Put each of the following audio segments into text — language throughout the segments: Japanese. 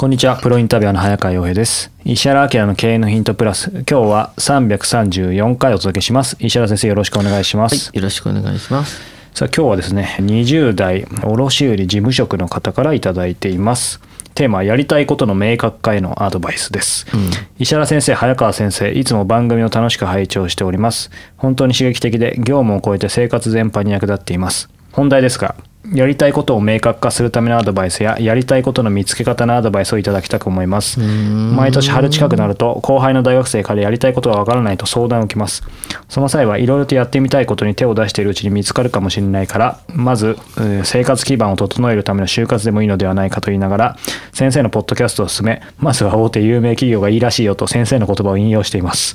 こんにちは、プロインタビュアーの早川洋平です。石原明の経営のヒントプラス、今日は334回お届けします。石原先生、よろしくお願いします。よろしくお願いします。さあ、今日はですね、20代卸売事務職の方からいただいています。テーマはやりたいことの明確化へのアドバイスです。石原先生、早川先生、いつも番組を楽しく拝聴しております。本当に刺激的で、業務を超えて生活全般に役立っています。本題ですが、やりたいことを明確化するためのアドバイスややりたいことの見つけ方のアドバイスをいただきたく思います。毎年春近くなると後輩の大学生からやりたいことがわからないと相談を受けます。その際はいろいろとやってみたいことに手を出しているうちに見つかるかもしれないからまずえー生活基盤を整えるための就活でもいいのではないかと言いながら先生のポッドキャストを進めまずは大手有名企業がいいらしいよと先生の言葉を引用しています。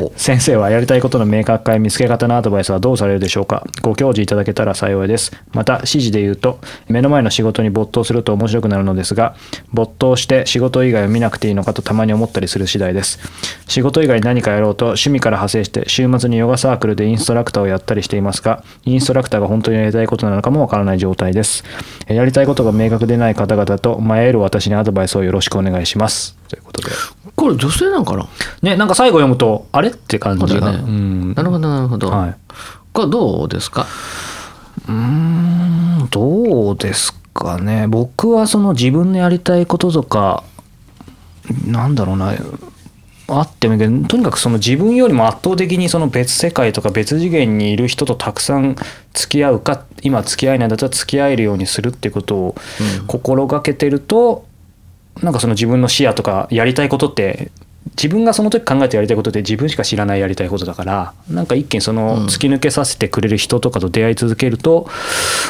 お。先生はやりたいことの明確化や見つけ方のアドバイスはどうされるでしょうか。ご教示いただけたら幸いです。また指示で言うと目の前の仕事に没頭すると面白くなるのですが没頭して仕事以外を見なくていいのかとたまに思ったりする次第です。仕事以外に何かやろうと趣味から派生して週末にヨガサークルでインストラクターをやったりしていますがインストラクターが本当にやりたいことなのかもわからない状態です。えやりたいことが明確でない方々と迷える私にアドバイスをよろしくお願いします。ということで。これ女性なんかな？ねなんか最後読むとあれって感じがね。そうだよね。うん。なるほどなるほど。はい。これどうですか？うーんどうですかね。僕はその自分のやりたいこととかなんだろうなあってもいいけどとにかくその自分よりも圧倒的にその別世界とか別次元にいる人とたくさん付き合うか今付き合えないんだったら付き合えるようにするっていうことを心がけてると、なんかその自分の視野とかやりたいことって自分がその時考えてやりたいことって自分しか知らないやりたいことだからなんか一見その突き抜けさせてくれる人とかと出会い続けると、ま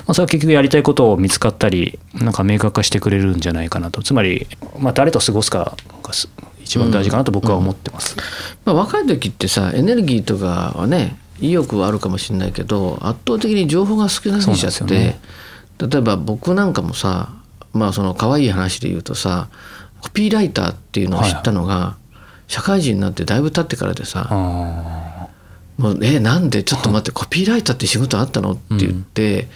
あ、それは結局やりたいことを見つかったりなんか明確化してくれるんじゃないかなと。つまり、まあ、誰と過ごすかがす一番大事かなと僕は思ってます。まあ、若い時ってさエネルギーとかはね意欲はあるかもしれないけど圧倒的に情報が少なすぎちゃって、そうなんですよ例えば僕なんかもさまあその可愛い話で言うとさコピーライターっていうのを知ったのが、社会人になってだいぶ経ってからでさ、あもうえなんで？ちょっと待って コピーライターって仕事あったの？って言って、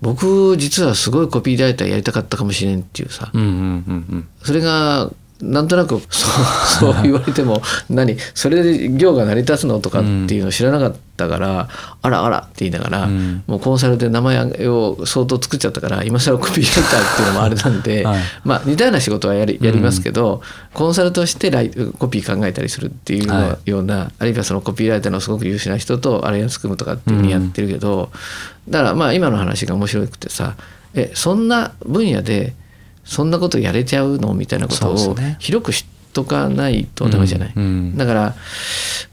僕実はすごいコピーライターやりたかったかもしれんっていうさ、ーうんうんうんうん。それがなんとなく そう そう言われても何それで業が成り立つのとかっていうのを知らなかったから、あらあらって言いながら、うん。もうコンサルで名前を相当作っちゃったから今更コピーライターっていうのもあれなんで、はい。まあ似たような仕事はやりやりますけど、コンサルとしてライコピー考えたりするっていうはような、あるいはそのコピーライターのすごく優秀な人とアライアンス組むとかっていうふうにやってるけど、だからまあ今の話が面白くてさえそんな分野でそんなことやれちゃうのみたいなことを広く知っとかないとダメじゃない。うんうん。だから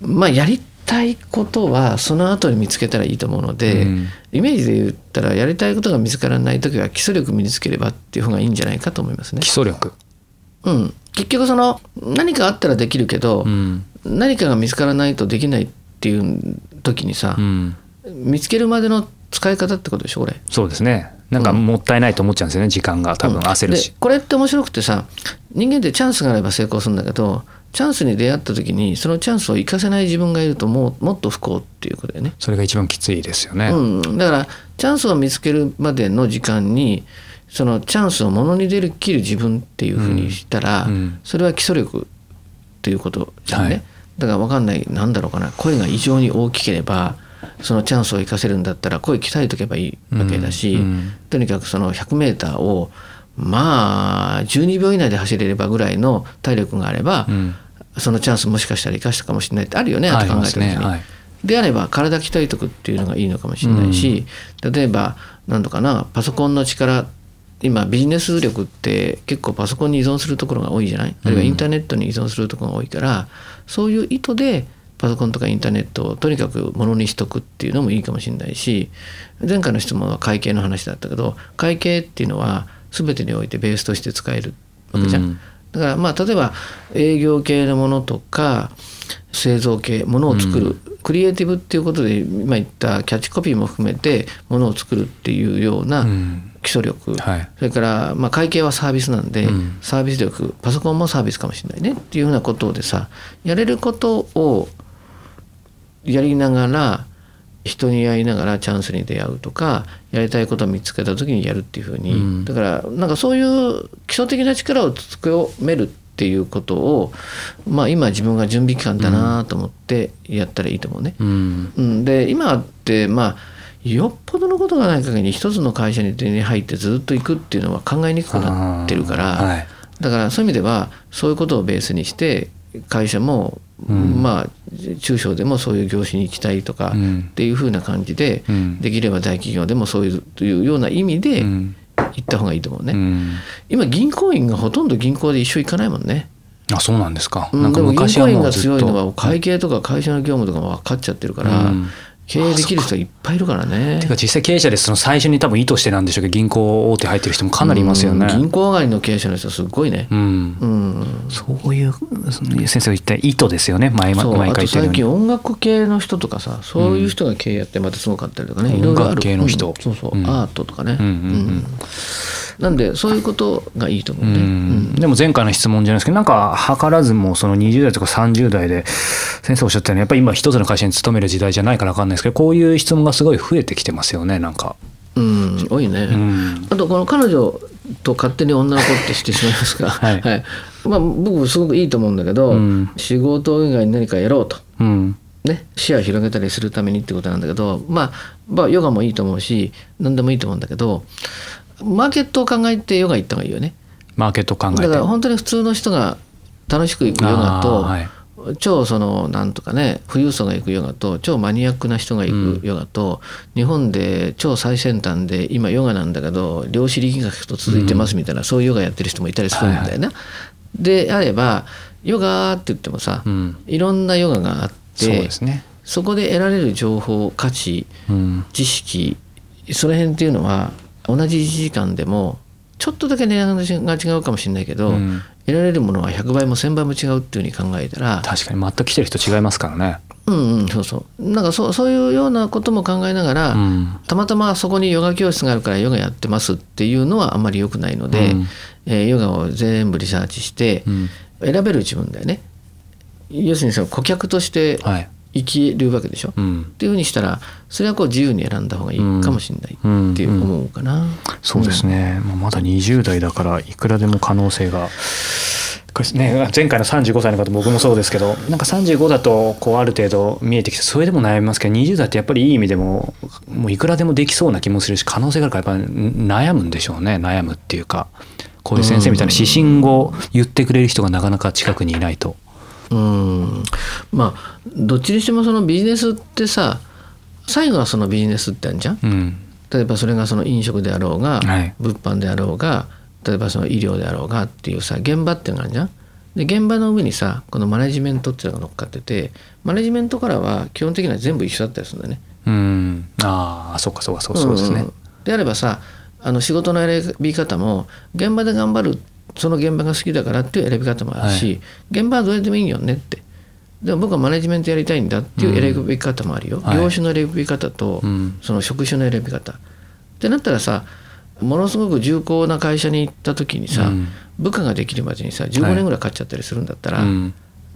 まあやりたいことはその後に見つけたらいいと思うので、うん。イメージで言ったらやりたいことが見つからない時は基礎力身につければっていう方がいいんじゃないかと思いますね。基。礎力、うん、結局その何かあったらできるけど、うん。何かが見つからないとできないっていう時にさう、ん、見つけるまでの使い方ってことでしょこれ。そうですねなんかもったいないと思っちゃうんですよね時間が多分焦るしで。これって面白くてさ人間ってチャンスがあれば成功するんだけどチャンスに出会った時にそのチャンスを生かせない自分がいるともうもっと不幸っていうことだよね。それが一番きついですよね。うん、だからチャンスを見つけるまでの時間にそのチャンスをものに出る切る自分っていうふうにしたら、うんうんそれは基礎力っていうことじゃんね、はいだから分かんないなんだろうかな声が異常に大きければそのチャンスを生かせるんだったら声鍛えとけばいいわけだし、うんうん。とにかくその 100m をまあ12秒以内で走れればぐらいの体力があれば、うん。そのチャンスもしかしたら生かしたかもしれないってあるよねあと考えた時に。ねはい。であれば体鍛えとくっていうのがいいのかもしれないし、例えば何とかなパソコンの力今ビジネス力って結構パソコンに依存するところが多いじゃない？あるいはインターネットに依存するところが多いから、そういう意図でパソコンとかインターネットをとにかくものにしとくっていうのもいいかもしれないし前回の質問は会計の話だったけど会計っていうのは全てにおいてベースとして使えるわけじゃん。うん。だからまあ例えば営業系のものとか製造系ものを作る、クリエイティブっていうことで今言ったキャッチコピーも含めてものを作るっていうようなうん。基礎力、はい。それからまあ会計はサービスなんで、うん。サービス力。パソコンもサービスかもしれないねっていうようなことでさやれることをやりながら人に会いながらチャンスに出会うとかやりたいことを見つけた時にやるっていうふうに、うん。だからなんかそういう基礎的な力を強めるっていうことをまあ今自分が準備期間だなと思ってやったらいいと思うね。うん。うん、で今ってまあよっぽどのことがない限り一つの会社に入ってずっと行くっていうのは考えにくくなってるから、はい。だからそういう意味ではそういうことをベースにして会社も、うん。まあ中小でもそういう業種に行きたいとかうん。っていうふうな感じで、うん。できれば大企業でもそういうというような意味でうん。行った方がいいと思うね。うん。今銀行員がほとんど銀行で一緒行かないもんね。あそうなんですか、うん。なんか昔は行員が強いのは会計とか会社の業務とかも分かっちゃってるから、うん経営できる人いっぱいいるからね。てか実際経営者でその最初に多分意図してなんでしょうけど銀行大手入ってる人もかなりいますよね。うん。銀行上がりの経営者の人すごいね。う。ん。うん。そういう先生が言った意図ですよね。前毎回言ってる最。近音楽系の人とかさそういう人が経営やってまたすごかったりとかね、いろいろある。音楽系の人。うん。そうそう、うん。アートとかね、うんうん。うんなんでそういうことがいいと思うね、ううん。んでも前回の質問じゃないですけどなんか図らずもその20代とか30代で先生おっしゃったようにやっぱり今一つの会社に勤める時代じゃないから分かんないですけどこういう質問がすごい増えてきてますよねなんか。うん。多いね、うん。あとこの彼女と勝手に女の子ってしてしまいますが、はい。まあ、僕すごくいいと思うんだけど、うん。仕事以外に何かやろうと。うん。ね、視野を広げたりするためにってことなんだけど、まあ、まあヨガもいいと思うし何でもいいと思うんだけどマーケットを考えてヨガ行った方がいいよね。マーケットを考えて。だから本当に普通の人が楽しく行くヨガと、はい。超そのなんとかね富裕層が行くヨガと超マニアックな人が行くヨガと、日本で超最先端で今ヨガなんだけど量子力学と続いてますみたいな、そういうヨガやってる人もいたりするんだよね。であればヨガって言ってもさ、うん。いろんなヨガがあってそうですね。そこで得られる情報価値うん。知識その辺っていうのは同じ1時間でもちょっとだけ値段が違うかもしれないけど、うん得られるものは100倍も1000倍も違うっていうふうに考えたら確かに全く来てる人違いますからね。うんうんそうそうなんかそうそういうようなことも考えながら、うんたまたまそこにヨガ教室があるからヨガやってますっていうのはあんまり良くないので、うんえーヨガを全部リサーチしてうん選べる自分だよね。要するにその顧客としてはい。生きるわけでしょ？うんっていうふうにしたらそれはこう自由に選んだ方がいいかもしれないうんっていう思うかな。そうですね、まあまだ20代だからいくらでも可能性が。ね、前回の35歳の方僕もそうですけどなんか35だとこうある程度見えてきてそれでも悩みますけど20代ってやっぱりいい意味でももういくらでもできそうな気もするし可能性があるからやっぱり悩むんでしょうね悩むっていうかこういう先生みたいな指針を言ってくれる人がなかなか近くにいないと。うんまあどっちにしてもそのビジネスってさ最後はそのビジネスってあるじゃん？うん例えばそれがその飲食であろうが、はい物販であろうが例えばその医療であろうがっていうさ現場っていうのがあるじゃん？で現場の上にさこのマネジメントっていうのが乗っかっててマネジメントからは基本的には全部一緒だったりするんだよね。うんああそうかそうかそうそうですね。んんであればさあの仕事の選び方も現場で頑張るその現場が好きだからっていう選び方もあるし、現場はどうやってもいいよねって。でも僕はマネジメントやりたいんだっていう選び方もあるよ、はい。業種の選び方と、うん。その職種の選び方。ってなったらさものすごく重厚な会社に行った時にさ、うん。部下ができるまでにさ15年ぐらいかかっちゃったりするんだったら、うん。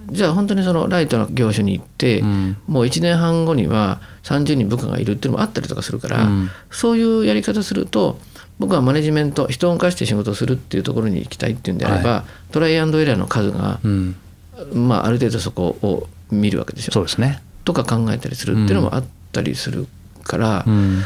じゃあ本当にそのライトの業種に行って、うん。もう1年半後には30人部下がいるっていうのもあったりとかするから、うん。そういうやり方すると僕はマネジメント人を動かして仕事をするっていうところに行きたいっていうんであれば、はトライアンドエラーの数が、うん。まあ、ある程度そこを見るわけでしょ。そうですね。とか考えたりするっていうのもあったりするから、うん。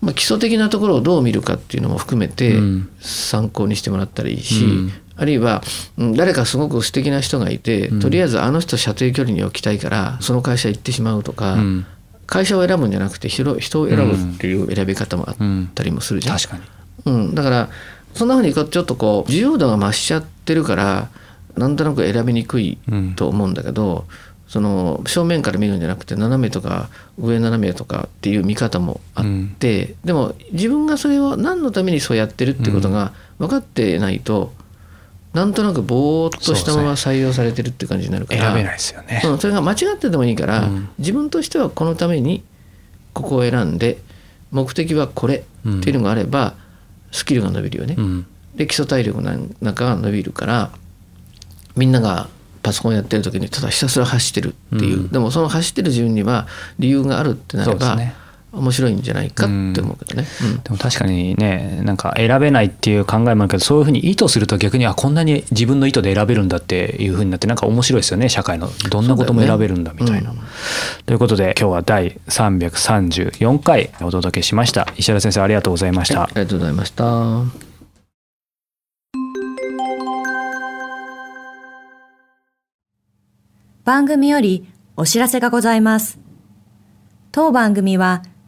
まあ、基礎的なところをどう見るかっていうのも含めてうん。参考にしてもらったらいいし、うん。あるいはうん誰かすごく素敵な人がいて、うん。とりあえずあの人射程距離に置きたいからその会社行ってしまうとか、うん会社を選ぶんじゃなくて人人を選ぶっていう選び方もあっうんたりもするじゃん。確かに。うん、だからそんなふうにちょっとこう自由度が増しちゃってるからなんとなく選びにくいうん。と思うんだけど、その正面から見るんじゃなくて斜めとか上斜めとかっていう見方もあって、でも自分がそれを何のためにそうやってるってことが分かってないと、なんとなくぼーっとしたまま採用されてるって感じになるから。選べないですよね。うん、それが間違っててもいいから、うん。自分としてはこのためにここを選んで目的はこれっていうのがあれば、スキルが伸びるよね。うん。で基礎体力なんかが伸びるからみんながパソコンやってる時にただひたすら走ってるっていう、うん。でもその走ってる自分には理由があるってなれば、ね面白いんじゃないかって思うけどね。うんでも確かにねなんか選べないっていう考えもあるけどそういうふうに意図すると逆にあこんなに自分の意図で選べるんだっていうふうになってなんか面白いですよね社会のどんなことも選べるんだみたいな。うんということで今日は第334回お届けしました石原先生ありがとうございました。ありがとうございました。番組よりお知らせがございます。当番組は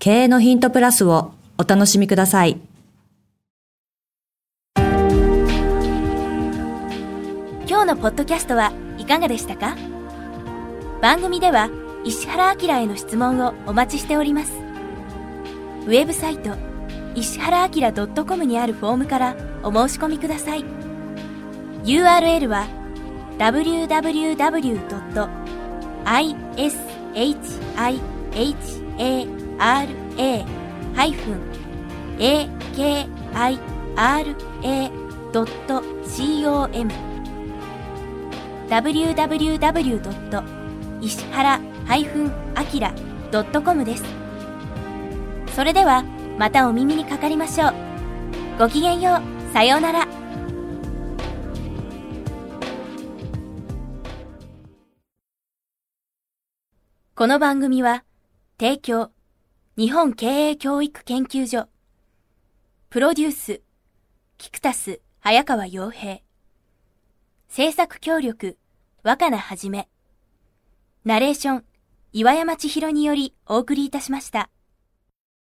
経営のヒントプラスをお楽しみください。今日のポッドキャストはいかがでしたか？番組では石原明への質問をお待ちしております。ウェブサイト石原明 .com にあるフォームからお申し込みください。URL は www.ishiha ra-akira.com www. 石原 -akira.com です。それではまたお耳にかかりましょう。ごきげんよう。さようなら。この番組は提供日本経営教育研究所。プロデュースキクタス早川洋平。制作協力若菜はじめ。ナレーション岩山千尋によりお送りいたしました。